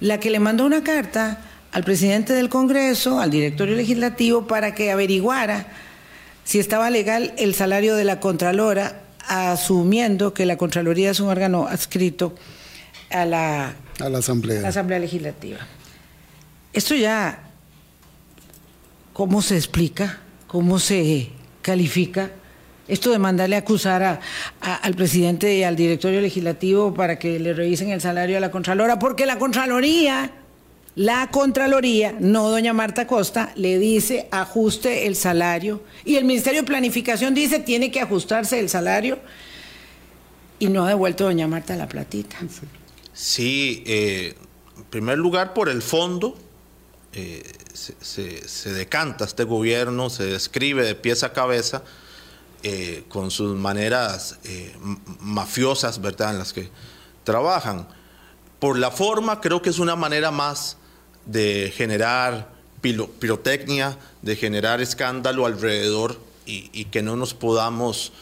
S3: la que le mandó una carta al presidente del Congreso, al directorio legislativo, para que averiguara si estaba legal el salario de la Contralora, asumiendo que la Contraloría es un órgano adscrito a la,
S4: a la Asamblea.
S3: Asamblea Legislativa. Esto ya ¿Cómo se explica? ¿Cómo se califica? Esto de mandarle a acusar al presidente y al directorio legislativo para que le revisen el salario a la Contralora, porque la Contraloría, la Contraloría, no doña Marta Costa, le dice ajuste el salario y el Ministerio de Planificación dice tiene que ajustarse el salario y no ha devuelto doña Marta la platita.
S1: Sí, eh, en primer lugar por el fondo. Eh, se, decanta este gobierno, se describe de pies a cabeza eh, con sus maneras eh, mafiosas, ¿verdad?, en las que trabajan. Por la forma, creo que es una manera más de generar pirotecnia, de generar escándalo alrededor y, que no nos podamos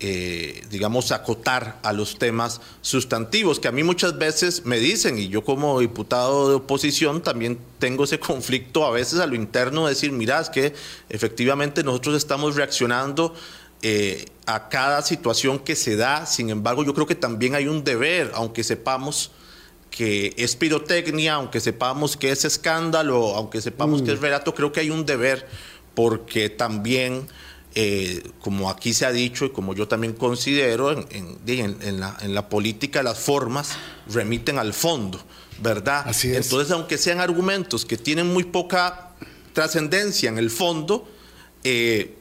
S1: eh, digamos, acotar a los temas sustantivos, que a mí muchas veces me dicen, y yo como diputado de oposición también tengo ese conflicto a veces a lo interno de decir, mira, es que efectivamente nosotros estamos reaccionando eh, a cada situación que se da, sin embargo yo creo que también hay un deber, aunque sepamos que es pirotecnia, aunque sepamos que es escándalo, aunque sepamos que es mm. relato, creo que hay un deber porque también eh, como aquí se ha dicho y como yo también considero, en, la, política las formas remiten al fondo, ¿verdad? Entonces, aunque sean argumentos que tienen muy poca trascendencia en el fondo, eh,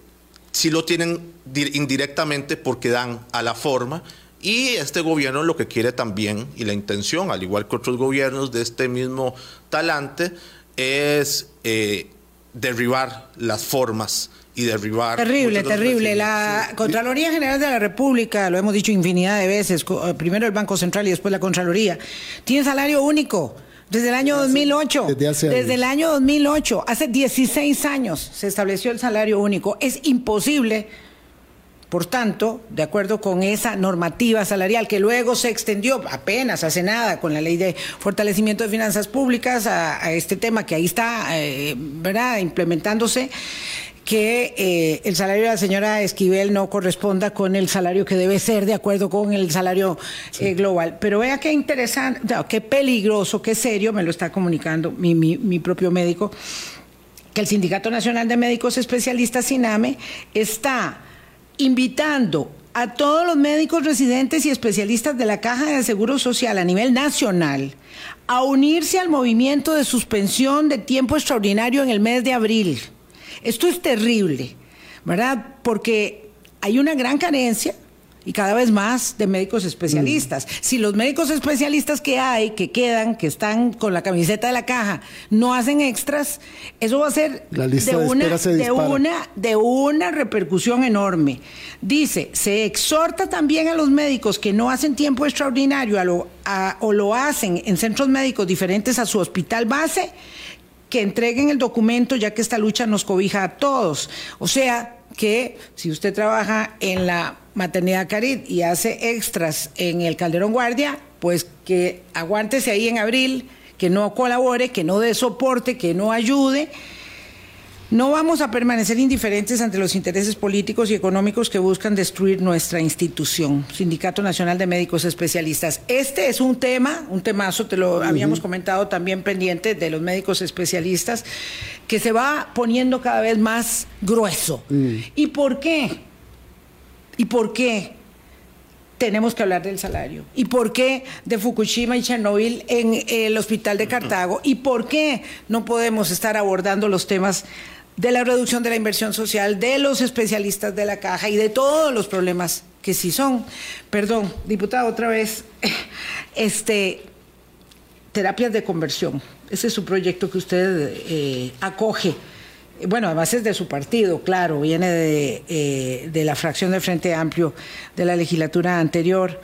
S1: sí lo tienen indirectamente porque dan a la forma. Y este gobierno lo que quiere también, y la intención, al igual que otros gobiernos de este mismo talante, es eh, derribar las formas y derribar.
S3: Terrible, terrible. La Contraloría General de la República, lo hemos dicho infinidad de veces, eh, primero el Banco Central y después la Contraloría, tiene salario único. Desde el año 2008. Desde, desde el año 2008. Hace 16 años se estableció el salario único. Es imposible por tanto, de acuerdo con esa normativa salarial que luego se extendió apenas hace nada con la ley de fortalecimiento de finanzas públicas a, este tema que ahí está, eh, ¿verdad?, implementándose, que eh, el salario de la señora Esquivel no corresponda con el salario que debe ser de acuerdo con el salario eh, global. Pero vea qué interesante, qué peligroso, qué serio, me lo está comunicando mi, mi propio médico, que el Sindicato Nacional de Médicos Especialistas, SINAME, está invitando a todos los médicos residentes y especialistas de la Caja de Seguro Social a nivel nacional a unirse al movimiento de suspensión de tiempo extraordinario en el mes de abril. Esto es terrible, ¿verdad? Porque hay una gran carencia y cada vez más de médicos especialistas. Mm. Si los médicos especialistas que hay, que quedan, que están con la camiseta de la caja, no hacen extras, eso va a ser de, una, de, una, de una repercusión enorme. Dice, se exhorta también a los médicos que no hacen tiempo extraordinario o lo hacen en centros médicos diferentes a su hospital base, que entreguen el documento ya que esta lucha nos cobija a todos. O sea, que si usted trabaja en la maternidad Carit y hace extras en el Calderón Guardia, pues que aguántese ahí en abril, que no colabore, que no dé soporte, que no ayude. No vamos a permanecer indiferentes ante los intereses políticos y económicos que buscan destruir nuestra institución, Sindicato Nacional de Médicos Especialistas. Este es un tema, un temazo, te lo habíamos comentado también pendiente de los médicos especialistas, que se va poniendo cada vez más grueso. Mm. ¿Y por qué? ¿Y por qué? tenemos que hablar del salario. ¿Y por qué de Fukushima y Chernobyl en el hospital de Cartago? ¿Y por qué no podemos estar abordando los temas de la reducción de la inversión social, de los especialistas de la caja y de todos los problemas que sí son. Perdón, diputado, otra vez, este, terapias de conversión. Ese es su proyecto que usted eh, acoge. Bueno, además es de su partido, claro, viene de, eh, de la fracción del Frente Amplio de la legislatura anterior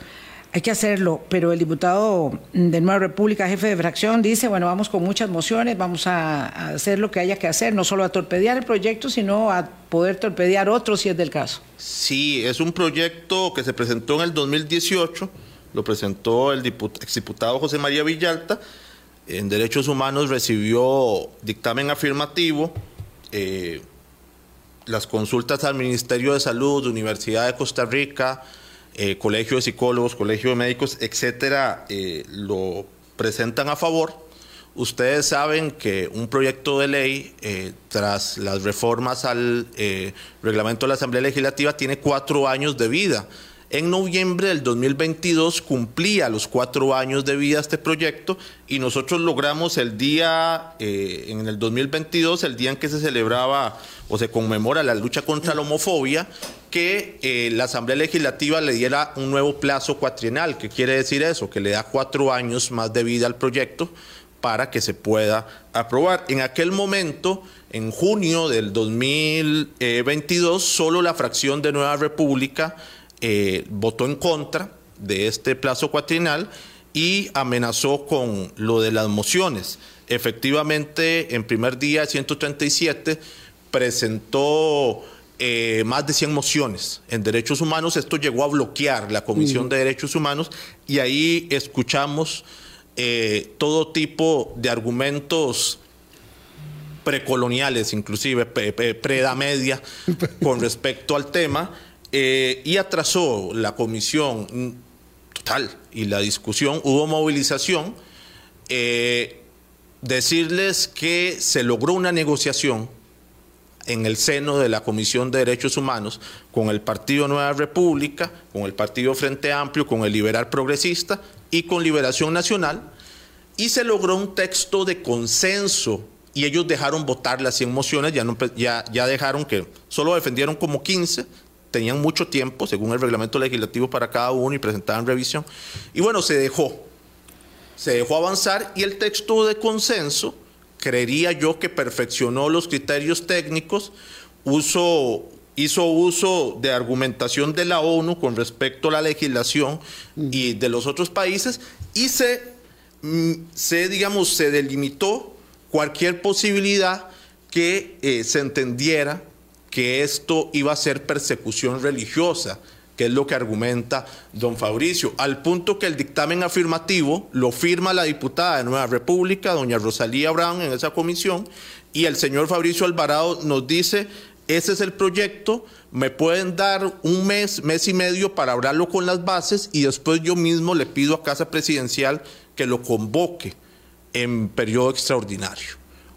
S3: hay que hacerlo, pero el diputado de Nueva República, jefe de fracción, dice, bueno, vamos con muchas mociones, vamos a, hacer lo que haya que hacer, no solo a torpedear el proyecto, sino a poder torpedear otros si es del caso.
S1: Sí, es un proyecto que se presentó en el 2018, lo presentó el exdiputado José María Villalta, en Derechos Humanos recibió dictamen afirmativo, eh, las consultas al Ministerio de Salud, Universidad de Costa Rica, eh, colegio de psicólogos, colegio de médicos, etcétera, eh, lo presentan a favor. Ustedes saben que un proyecto de ley, eh, tras las reformas al reglamento de la Asamblea Legislativa, tiene cuatro años de vida. En noviembre del 2022 cumplía los cuatro años de vida este proyecto y nosotros logramos el día, en el 2022, el día en que se celebraba o se conmemora la lucha contra la homofobia, que eh, la Asamblea Legislativa le diera un nuevo plazo cuatrienal. ¿Qué quiere decir eso? Que le da cuatro años más de vida al proyecto para que se pueda aprobar. En aquel momento, en junio del 2022, solo la fracción de Nueva República eh, votó en contra de este plazo cuatrienal y amenazó con lo de las mociones. Efectivamente, en primer día 137 presentó eh, más de 100 mociones en derechos humanos. Esto llegó a bloquear la Comisión de Derechos Humanos y ahí escuchamos eh, todo tipo de argumentos precoloniales, inclusive pre-edad media, con respecto al tema, eh, y atrasó la comisión mm, total y la discusión, hubo movilización. decirles que se logró una negociación en el seno de la Comisión de Derechos Humanos con el Partido Nueva República, con el Partido Frente Amplio, con el Liberal Progresista y con Liberación Nacional, y se logró un texto de consenso y ellos dejaron votar las 100 mociones, ya, ya dejaron que solo defendieron como 15, tenían mucho tiempo, según el reglamento legislativo para cada uno y presentaban revisión. Y bueno, se dejó, se dejó avanzar y el texto de consenso creería yo que perfeccionó los criterios técnicos, hizo uso de argumentación de la ONU con respecto a la legislación y de los otros países y se, mm, se digamos, se delimitó cualquier posibilidad que eh, se entendiera que esto iba a ser persecución religiosa que es lo que argumenta don Fabricio, al punto que el dictamen afirmativo lo firma la diputada de Nueva República, doña Rosalía Brown, en esa comisión, y el señor Fabricio Alvarado nos dice, ese es el proyecto, me pueden dar un mes, mes y medio para hablarlo con las bases y después yo mismo le pido a Casa Presidencial que lo convoque en periodo extraordinario.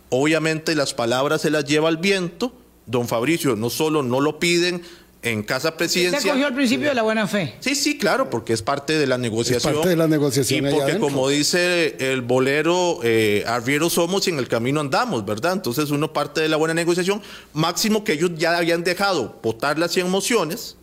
S1: Obviamente las palabras se las lleva al viento, don Fabricio no solo no lo piden, en Casa Presidencial.
S3: ¿Se cogió al principio de la buena fe?
S1: Sí, sí, claro, porque es parte de la negociación.
S4: Es parte de la negociación.
S1: Y porque, como dice el bolero, eh, arrieros somos y en el camino andamos, ¿verdad? Entonces, uno parte de la buena negociación. Máximo que ellos ya habían dejado votar las 100 mociones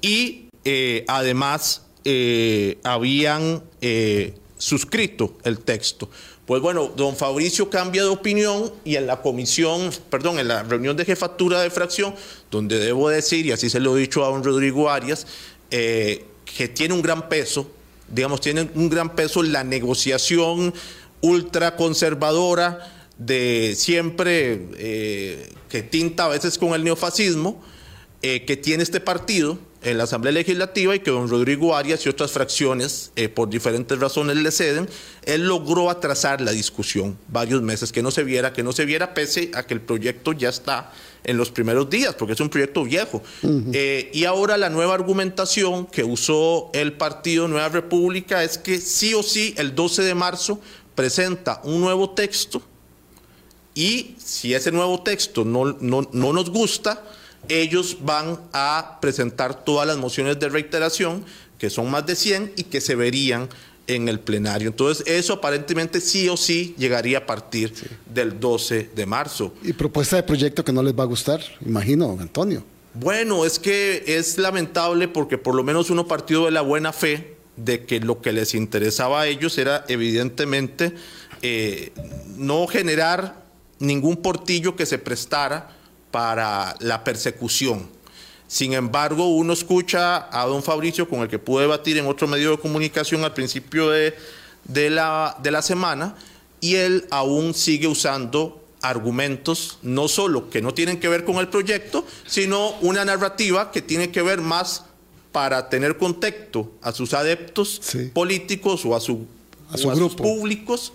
S1: y eh, además eh, habían eh, suscrito el texto. Pues bueno, don Fabricio cambia de opinión y en la comisión, perdón, en la reunión de jefatura de fracción, donde debo decir, y así se lo he dicho a don Rodrigo Arias, eh, que tiene un gran peso, digamos, tiene un gran peso la negociación ultraconservadora de siempre eh, que tinta a veces con el neofascismo eh, que tiene este partido en la Asamblea Legislativa y que don Rodrigo Arias y otras fracciones, eh, por diferentes razones, le ceden, él logró atrasar la discusión varios meses, que no se viera, que no se viera, pese a que el proyecto ya está en los primeros días, porque es un proyecto viejo. Eh, y ahora la nueva argumentación que usó el partido Nueva República es que sí o sí el 12 de marzo presenta un nuevo texto y si ese nuevo texto no, no, no nos gusta, ellos van a presentar todas las mociones de reiteración, que son más de 100 y que se verían en el plenario. Entonces, eso aparentemente sí o sí llegaría a partir del 12 de marzo.
S4: ¿Y propuesta de proyecto que no les va a gustar? Imagino, Antonio.
S1: Bueno, es que es lamentable porque por lo menos uno partido de la buena fe de que lo que les interesaba a ellos era evidentemente eh, no generar ningún portillo que se prestara para la persecución. Sin embargo, uno escucha a don Fabricio, con el que pude debatir en otro medio de comunicación al principio de, la, de la semana, y él aún sigue usando argumentos no solo que no tienen que ver con el proyecto, sino una narrativa que tiene que ver más para tener contexto a sus adeptos políticos o a, su, a, sus públicos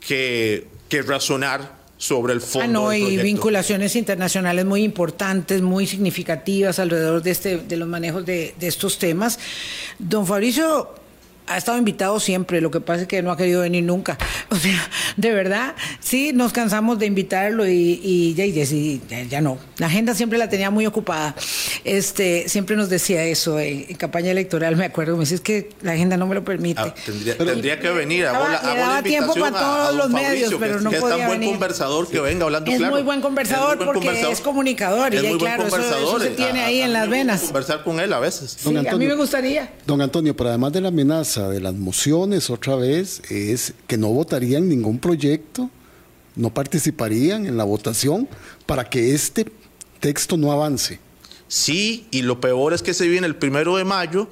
S1: que, que razonar sobre el fondo.
S3: Ah, y vinculaciones internacionales muy importantes, muy significativas alrededor de, este, de los manejos de, de estos temas. Don Fabricio ha estado invitado siempre, lo que pasa es que no ha querido venir nunca. O sea, de verdad, sí, nos cansamos de invitarlo y, y, ya, ya, no. La agenda siempre la tenía muy ocupada. Este, siempre nos decía eso en, campaña electoral, me acuerdo, me decía, es que la agenda no me lo permite. Ah,
S1: tendría, que venir.
S3: a la, le daba tiempo para todos los medios, pero no que podía Es tan buen
S1: conversador que venga hablando
S3: es
S1: claro.
S3: Muy buen conversador porque es comunicador y claro, eso, se tiene ahí en las venas.
S1: Conversar con él a veces.
S3: Sí, a mí me gustaría.
S4: Don Antonio, pero además de la amenaza de las mociones otra vez es que no votarían ningún proyecto, no participarían en la votación para que este texto no avance.
S1: Sí, y lo peor es que se viene el primero de mayo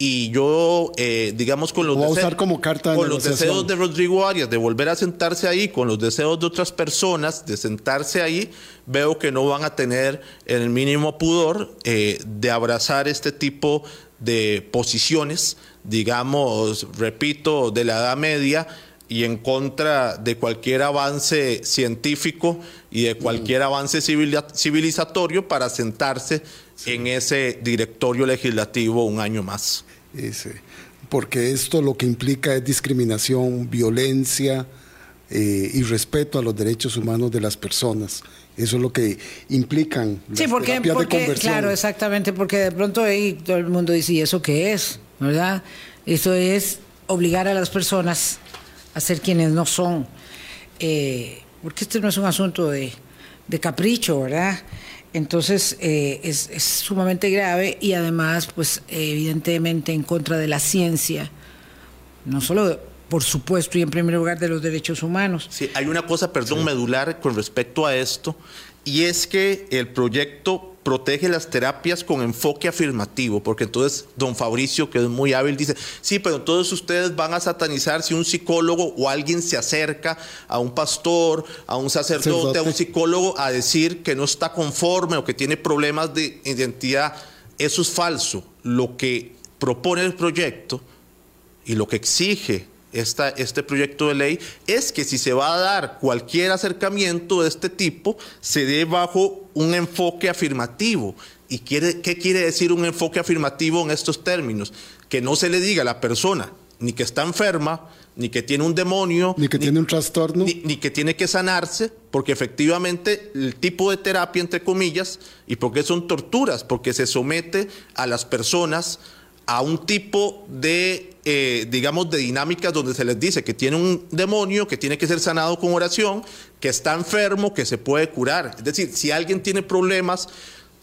S1: y yo, eh, digamos, con los,
S4: deseos, como carta
S1: con los deseos de Rodrigo Arias de volver a sentarse ahí, con los deseos de otras personas de sentarse ahí, veo que no van a tener el mínimo pudor eh, de abrazar este tipo de posiciones, digamos, repito, de la Edad Media y en contra de cualquier avance científico y de cualquier avance civilizatorio para sentarse en ese directorio legislativo un año más.
S4: porque esto lo que implica es discriminación, violencia eh, y respeto a los derechos humanos de las personas. Eso es lo que implican
S3: las sí, porque, porque claro, exactamente, porque de pronto ahí todo el mundo dice, ¿y eso qué es? ¿Verdad? Eso es obligar a las personas a ser quienes no son. Eh, porque este no es un asunto de, de capricho, ¿verdad? Entonces eh, es, sumamente grave y además, pues evidentemente en contra de la ciencia, no solo por supuesto y en primer lugar de los derechos humanos.
S1: Sí, hay una cosa, perdón, medular con respecto a esto, y es que el proyecto protege las terapias con enfoque afirmativo, porque entonces don Fabricio, que es muy hábil, dice, sí, pero todos ustedes van a satanizar si un psicólogo o alguien se acerca a un pastor, a un sacerdote, a un psicólogo a decir que no está conforme o que tiene problemas de identidad. Eso es falso. Lo que propone el proyecto y lo que exige este proyecto de ley es que si se va a dar cualquier acercamiento de este tipo, se dé bajo un enfoque afirmativo. ¿Y quiere, qué quiere decir un enfoque afirmativo en estos términos? Que no se le diga a la persona ni que está enferma, ni que tiene un demonio,
S4: ni que tiene un trastorno,
S1: ni, ni, que tiene que sanarse, porque efectivamente el tipo de terapia, entre comillas, y porque son torturas, porque se somete a las personas a un tipo de, eh, digamos, de dinámicas donde se les dice que tiene un demonio, que tiene que ser sanado con oración, que está enfermo, que se puede curar. Es decir, si alguien tiene problemas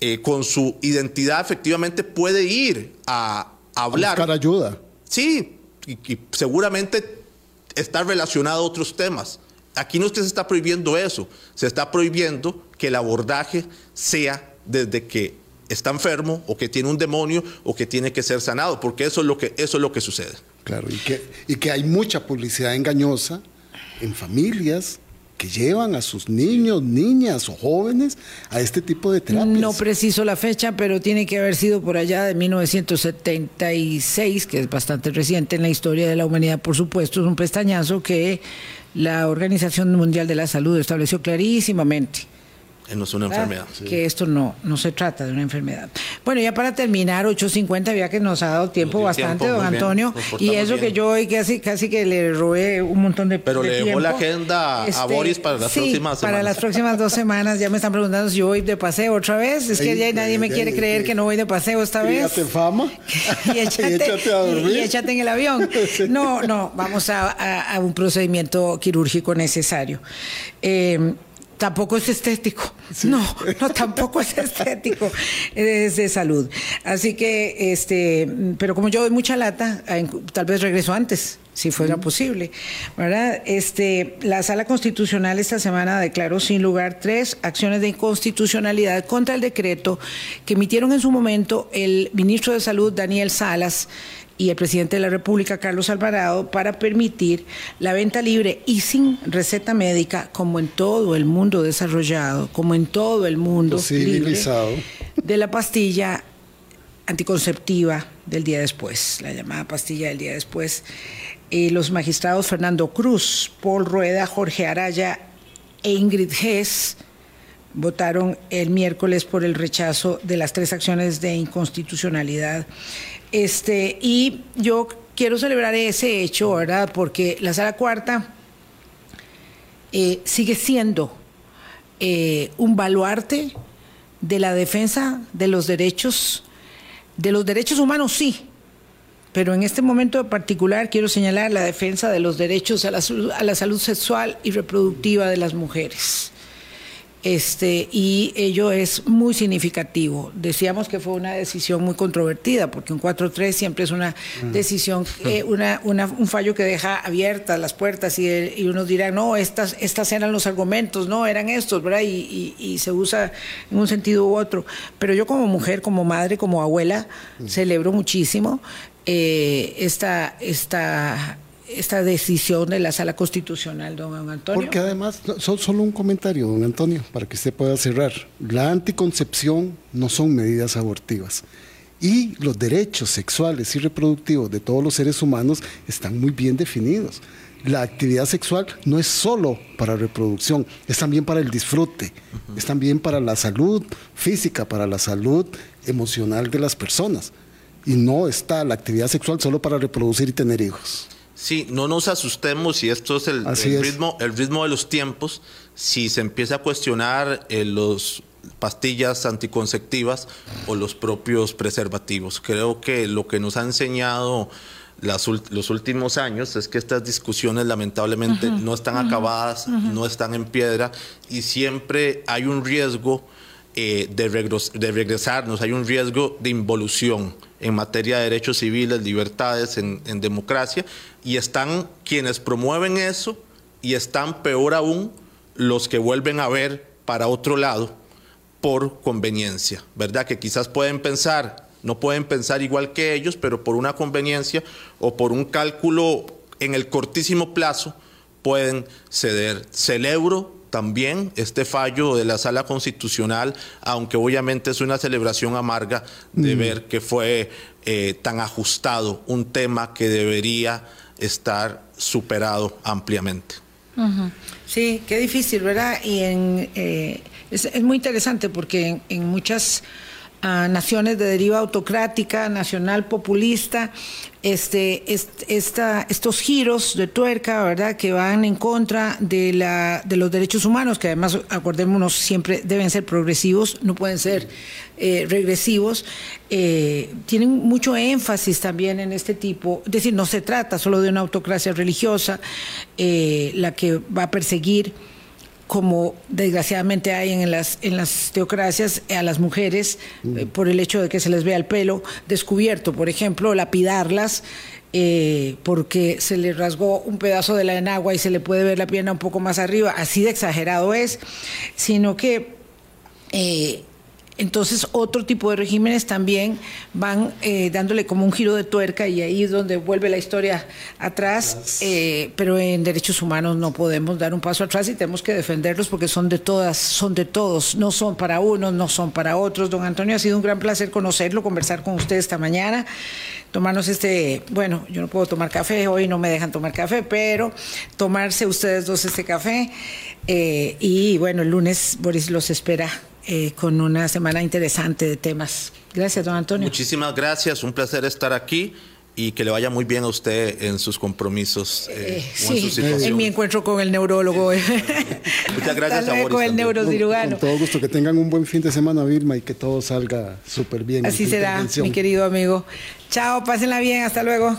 S1: eh, con su identidad, efectivamente puede ir a, hablar.
S4: A buscar ayuda.
S1: Sí, y, seguramente está relacionado a otros temas. Aquí no se está prohibiendo eso, se está prohibiendo que el abordaje sea desde que está enfermo o que tiene un demonio o que tiene que ser sanado, porque eso es lo que, eso es lo que sucede.
S4: Claro, y que, y que hay mucha publicidad engañosa en familias que llevan a sus niños, niñas o jóvenes a este tipo de terapias.
S3: No preciso la fecha, pero tiene que haber sido por allá de 1976, que es bastante reciente en la historia de la humanidad, por supuesto, es un pestañazo que la Organización Mundial de la Salud estableció clarísimamente
S1: no es una enfermedad.
S3: Que esto no, no se trata de una enfermedad. Bueno, ya para terminar, 8.50, ya que nos ha dado tiempo bastante, don Antonio. Y eso que yo hoy casi, casi que le robé un montón de
S1: Pero le dejó la agenda a este, Boris para las próximas semanas.
S3: Para las próximas dos semanas. Ya me están preguntando si yo voy de paseo otra vez. Es que ya nadie me quiere creer que no voy de paseo esta vez.
S4: fama.
S3: y, échate, a dormir. Y, échate en el avión. No, no, vamos a, a un procedimiento quirúrgico necesario. Eh, tampoco es estético. No, no, tampoco es estético. Es de salud. Así que, este, pero como yo doy mucha lata, tal vez regreso antes, si fuera posible. ¿Verdad? Este, la Sala Constitucional esta semana declaró sin lugar tres acciones de inconstitucionalidad contra el decreto que emitieron en su momento el ministro de Salud, Daniel Salas, y el presidente de la República, Carlos Alvarado, para permitir la venta libre y sin receta médica, como en todo el mundo desarrollado, como en todo el mundo
S4: civilizado,
S3: de la pastilla anticonceptiva del día después, la llamada pastilla del día después. Eh, los magistrados Fernando Cruz, Paul Rueda, Jorge Araya e Ingrid Hess votaron el miércoles por el rechazo de las tres acciones de inconstitucionalidad este, y yo quiero celebrar ese hecho, ¿verdad? Porque la sala cuarta eh, sigue siendo eh, un baluarte de la defensa de los derechos, de los derechos humanos, sí, pero en este momento en particular quiero señalar la defensa de los derechos a la salud sexual y reproductiva de las mujeres este, y ello es muy significativo. Decíamos que fue una decisión muy controvertida, porque un 4-3 siempre es una mm. decisión, eh, una, un fallo que deja abiertas las puertas y, y, unos dirán, no, estas, estas eran los argumentos, no, eran estos, ¿verdad? Y, y, se usa en un sentido u otro. Pero yo como mujer, como madre, como abuela, mm. celebro muchísimo eh, esta, esta, esta decisión de la Sala Constitucional, don Antonio?
S4: Porque además, solo un comentario, don Antonio, para que usted pueda cerrar. La anticoncepción no son medidas abortivas. Y los derechos sexuales y reproductivos de todos los seres humanos están muy bien definidos. La actividad sexual no es solo para reproducción, es también para el disfrute, es también para la salud física, para la salud emocional de las personas. Y no está la actividad sexual solo para reproducir y tener hijos.
S1: Sí, no nos asustemos si esto es el, ritmo, el ritmo de los tiempos, si se empieza a cuestionar eh, los pastillas anticonceptivas o los propios preservativos. Creo que lo que nos ha enseñado los últimos años es que estas discusiones lamentablemente no están acabadas, no están en piedra y siempre hay un riesgo eh, de, de, regresarnos, hay un riesgo de involución en materia de derechos civiles, libertades, en, democracia y están quienes promueven eso y están peor aún los que vuelven a ver para otro lado por conveniencia, ¿verdad? Que quizás pueden pensar, no pueden pensar igual que ellos, pero por una conveniencia o por un cálculo en el cortísimo plazo pueden ceder. Celebro también este fallo de la sala constitucional, aunque obviamente es una celebración amarga de mm. ver que fue eh, tan ajustado un tema que debería estar superado ampliamente.
S3: Sí, qué difícil, ¿verdad? Y en, eh, es, muy interesante porque en, muchas ah, naciones de deriva autocrática, nacional populista, este, esta, estos giros de tuerca, ¿verdad?, que van en contra de, la, de los derechos humanos, que además, acordémonos, siempre deben ser progresivos, no pueden ser eh, regresivos, eh, tienen mucho énfasis también en este tipo. Es decir, no se trata solo de una autocracia religiosa, eh, la que va a perseguir como desgraciadamente hay en las, en las teocracias a las mujeres eh, por el hecho de que se les vea el pelo descubierto, por ejemplo, lapidarlas eh, porque se le rasgó un pedazo de la enagua y se le puede ver la pierna un poco más arriba, así de exagerado es, sino que eh, entonces, otro tipo de regímenes también van eh, dándole como un giro de tuerca y ahí es donde vuelve la historia atrás, eh, pero en derechos humanos no podemos dar un paso atrás y tenemos que defenderlos porque son de todas, son de todos, no son para unos, no son para otros. Don Antonio, ha sido un gran placer conocerlo, conversar con usted esta mañana, tomarnos este, bueno, yo no puedo tomar café, hoy no me dejan tomar café, pero tomarse ustedes dos este café eh, y bueno, el lunes Boris los espera eh, con una semana interesante de temas. Gracias, don Antonio.
S1: Muchísimas gracias, un placer estar aquí y que le vaya muy bien a usted en sus compromisos.
S3: Eh, eh sí, en, mi encuentro con el neurólogo.
S1: Muchas gracias
S3: a Con el neurocirujano.
S4: Con, todo gusto, que tengan un buen fin de semana, Vilma, y que todo salga súper bien.
S3: Así será, mi querido amigo. Chao, pásenla bien, hasta luego.